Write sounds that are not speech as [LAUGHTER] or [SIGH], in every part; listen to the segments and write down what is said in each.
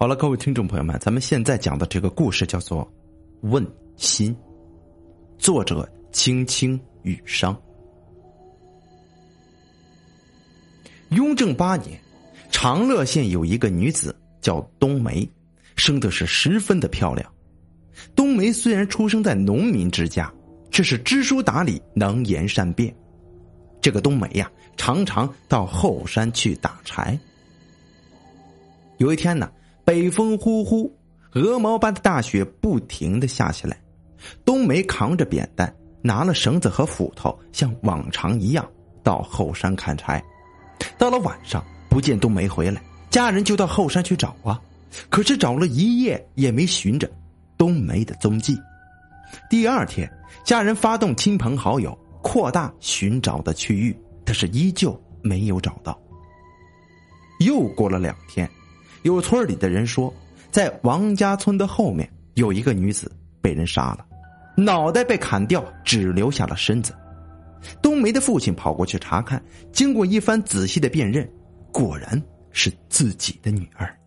好了，各位听众朋友们，咱们现在讲的这个故事叫做《问心》，作者青青雨商。雍正八年，长乐县有一个女子叫冬梅，生的是十分的漂亮。冬梅虽然出生在农民之家，却是知书达理、能言善辩。这个冬梅呀，常常到后山去打柴。有一天呢。北风呼呼，鹅毛般的大雪不停的下起来。冬梅扛着扁担，拿了绳子和斧头，像往常一样到后山砍柴。到了晚上，不见冬梅回来，家人就到后山去找啊。可是找了一夜也没寻着冬梅的踪迹。第二天，家人发动亲朋好友扩大寻找的区域，但是依旧没有找到。又过了两天。有村里的人说，在王家村的后面有一个女子被人杀了，脑袋被砍掉，只留下了身子。冬梅的父亲跑过去查看，经过一番仔细的辨认，果然是自己的女儿。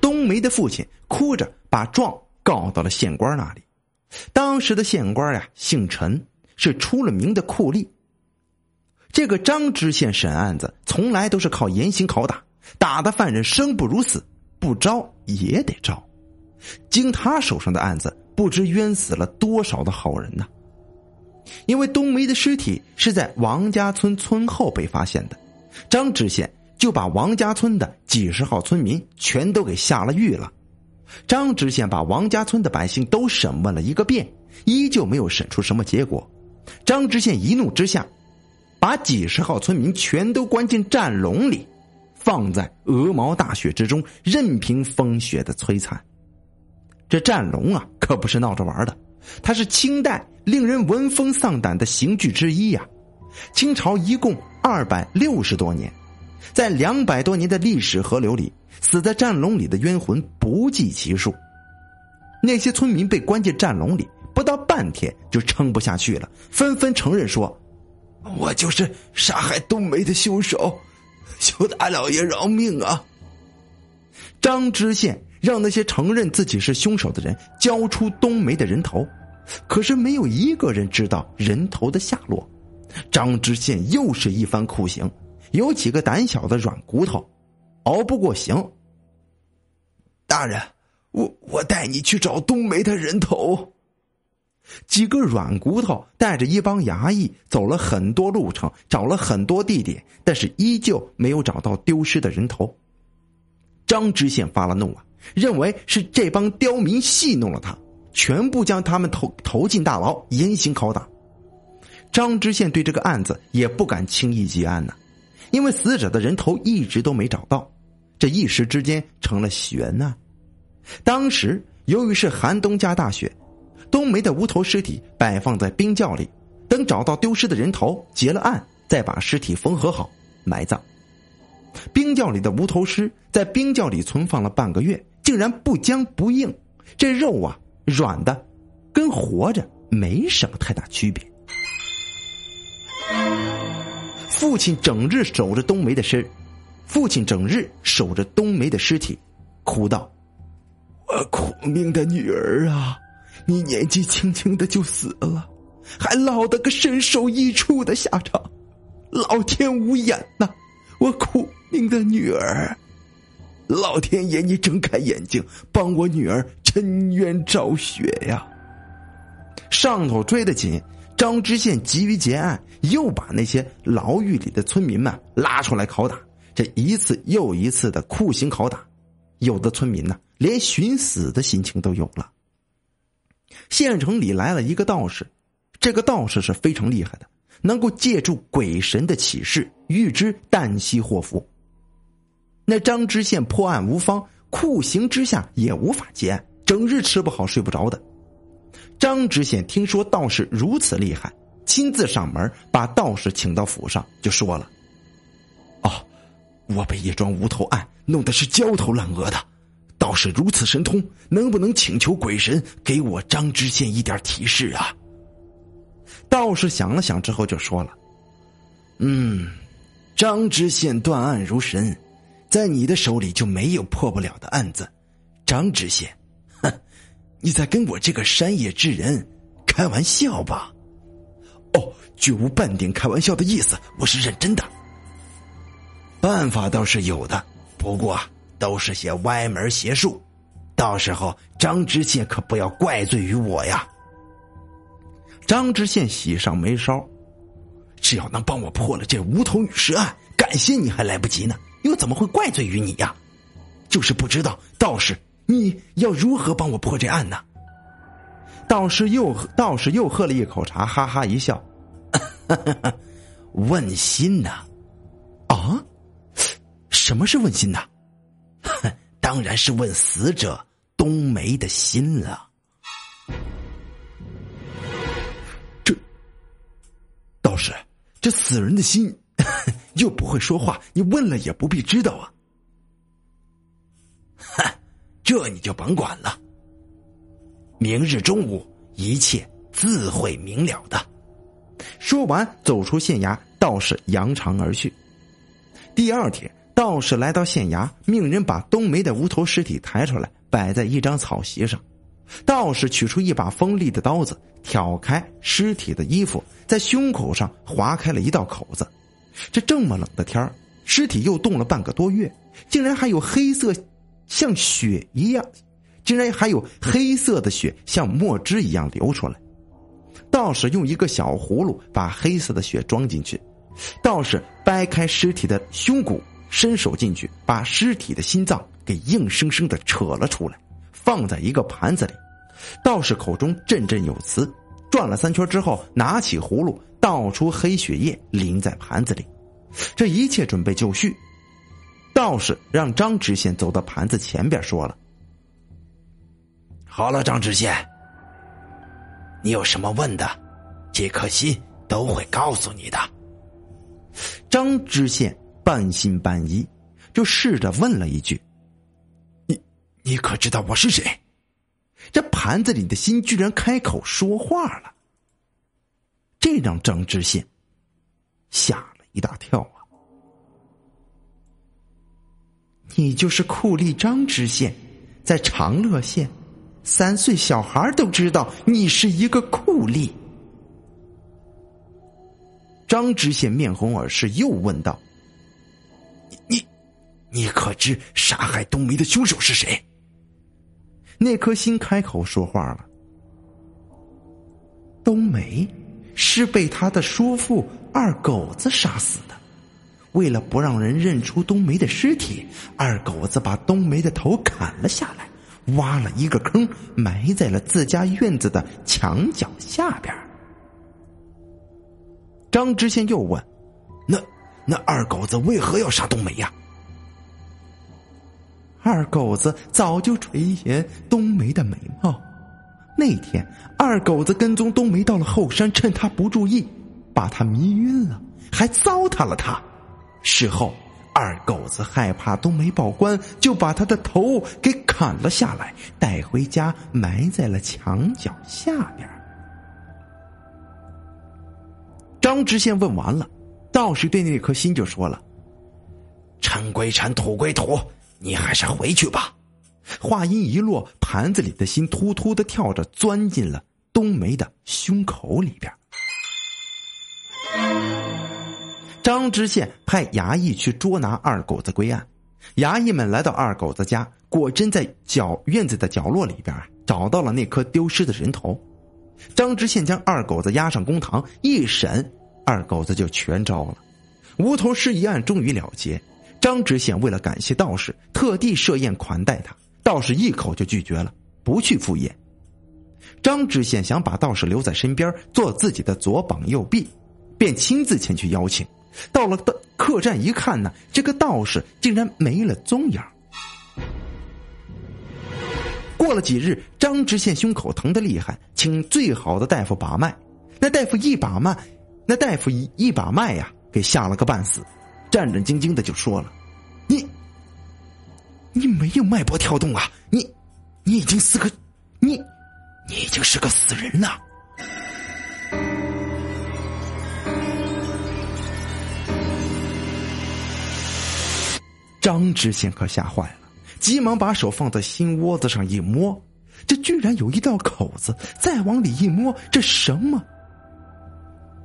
冬梅的父亲哭着把状告到了县官那里。当时的县官呀，姓陈，是出了名的酷吏。这个张知县审案子从来都是靠严刑拷打，打的犯人生不如死，不招也得招。经他手上的案子，不知冤死了多少的好人呢。因为冬梅的尸体是在王家村村后被发现的，张知县就把王家村的几十号村民全都给下了狱了。张知县把王家村的百姓都审问了一个遍，依旧没有审出什么结果。张知县一怒之下。把几十号村民全都关进战笼里，放在鹅毛大雪之中，任凭风雪的摧残。这战笼啊，可不是闹着玩的，它是清代令人闻风丧胆的刑具之一呀。清朝一共二百六十多年，在两百多年的历史河流里，死在战笼里的冤魂不计其数。那些村民被关进战笼里，不到半天就撑不下去了，纷纷承认说。我就是杀害冬梅的凶手，求大老爷饶命啊！张知县让那些承认自己是凶手的人交出冬梅的人头，可是没有一个人知道人头的下落。张知县又是一番酷刑，有几个胆小的软骨头熬不过刑。大人，我我带你去找冬梅的人头。几个软骨头带着一帮衙役走了很多路程，找了很多地点，但是依旧没有找到丢失的人头。张知县发了怒啊，认为是这帮刁民戏弄了他，全部将他们投投进大牢，严刑拷打。张知县对这个案子也不敢轻易结案呢，因为死者的人头一直都没找到，这一时之间成了悬案。当时由于是寒冬加大雪。冬梅的无头尸体摆放在冰窖里，等找到丢失的人头，结了案，再把尸体缝合好埋葬。冰窖里的无头尸在冰窖里存放了半个月，竟然不僵不硬，这肉啊软的，跟活着没什么太大区别。父亲整日守着冬梅的尸，父亲整日守着冬梅的尸体，哭道：“我苦命的女儿啊！”你年纪轻轻的就死了，还落得个身首异处的下场，老天无眼呐！我苦命的女儿，老天爷，你睁开眼睛，帮我女儿沉冤昭雪呀！上头追得紧，张知县急于结案，又把那些牢狱里的村民们拉出来拷打，这一次又一次的酷刑拷打，有的村民呢，连寻死的心情都有了。县城里来了一个道士，这个道士是非常厉害的，能够借助鬼神的启示预知旦夕祸福。那张知县破案无方，酷刑之下也无法结案，整日吃不好睡不着的。张知县听说道士如此厉害，亲自上门把道士请到府上，就说了：“哦，我被一桩无头案弄得是焦头烂额的。”道士如此神通，能不能请求鬼神给我张知县一点提示啊？道士想了想之后就说了：“嗯，张知县断案如神，在你的手里就没有破不了的案子。张知县，哼，你在跟我这个山野之人开玩笑吧？哦，绝无半点开玩笑的意思，我是认真的。办法倒是有的，不过都是些歪门邪术，到时候张知县可不要怪罪于我呀。张知县喜上眉梢，只要能帮我破了这无头女尸案，感谢你还来不及呢，又怎么会怪罪于你呀？就是不知道道士你要如何帮我破这案呢？道士又道士又喝了一口茶，哈哈一笑，[LAUGHS] 问心呐？啊？什么是问心呐？当然是问死者冬梅的心了。这道士，这死人的心 [LAUGHS] 又不会说话，你问了也不必知道啊。哼，[LAUGHS] 这你就甭管了。明日中午，一切自会明了的。说完，走出县衙，道士扬长而去。第二天，道士来到县衙，命人把冬梅的无头尸体抬出来，摆在一张草席上。道士取出一把锋利的刀子，挑开尸体的衣服，在胸口上划开了一道口子。这这么冷的天尸体又冻了半个多月，竟然还有黑色，像血一样，竟然还有黑色的血像墨汁一样流出来。道士用一个小葫芦把黑色的血装进去，道士掰开尸体的胸骨，伸手进去，把尸体的心脏给硬生生的扯了出来。放在一个盘子里，道士口中振振有词，转了三圈之后，拿起葫芦倒出黑血液，淋在盘子里。这一切准备就绪，道士让张知县走到盘子前边，说了：“好了，张知县，你有什么问的，这颗心都会告诉你的。”张知县半信半疑，就试着问了一句。你你可知道我是谁？这盘子里的心居然开口说话了，这让张知县吓了一大跳啊！你就是酷吏张知县，在长乐县，三岁小孩都知道你是一个酷吏。张知县面红耳赤，又问道：“，你可知杀害冬梅的凶手是谁？”那颗心开口说话了。冬梅是被他的叔父二狗子杀死的。为了不让人认出冬梅的尸体，二狗子把冬梅的头砍了下来，挖了一个坑，埋在了自家院子的墙角下边。张知县又问：“那那二狗子为何要杀冬梅呀？”二狗子早就垂涎冬梅的美貌，那天二狗子跟踪冬梅到了后山，趁她不注意，把她迷晕了，还糟蹋了她。事后，二狗子害怕冬梅报官，就把她的头给砍了下来，带回家埋在了墙角下边。张知县问完了，道士对那颗心就说了：“尘归尘，土归土。”你还是回去吧。话音一落，盘子里的心突突的跳着，钻进了冬梅的胸口里边。张知县派衙役去捉拿二狗子归案。衙役们来到二狗子家，果真在角院子的角落里边找到了那颗丢失的人头。张知县将二狗子押上公堂一审，二狗子就全招了。无头尸一案终于了结。张知县为了感谢道士，特地设宴款待他。道士一口就拒绝了，不去赴宴。张知县想把道士留在身边，做自己的左膀右臂，便亲自前去邀请。到了客栈一看呢，这个道士竟然没了踪影。过了几日，张知县胸口疼得厉害，请最好的大夫把脉。那大夫一把脉，那大夫一一把脉呀，给吓了个半死。战战兢兢的就说了：“你，你没有脉搏跳动啊！你，你已经是个，你，你已经是个死人了。”张知县可吓坏了，急忙把手放在心窝子上一摸，这居然有一道口子。再往里一摸，这什么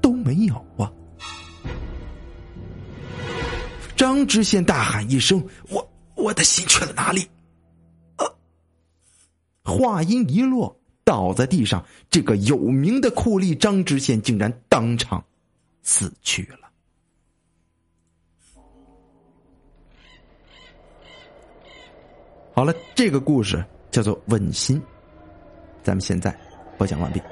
都没有啊！张知县大喊一声：“我我的心去了哪里？”啊！话音一落，倒在地上，这个有名的酷吏张知县竟然当场死去了。好了，这个故事叫做《问心》，咱们现在播讲完毕。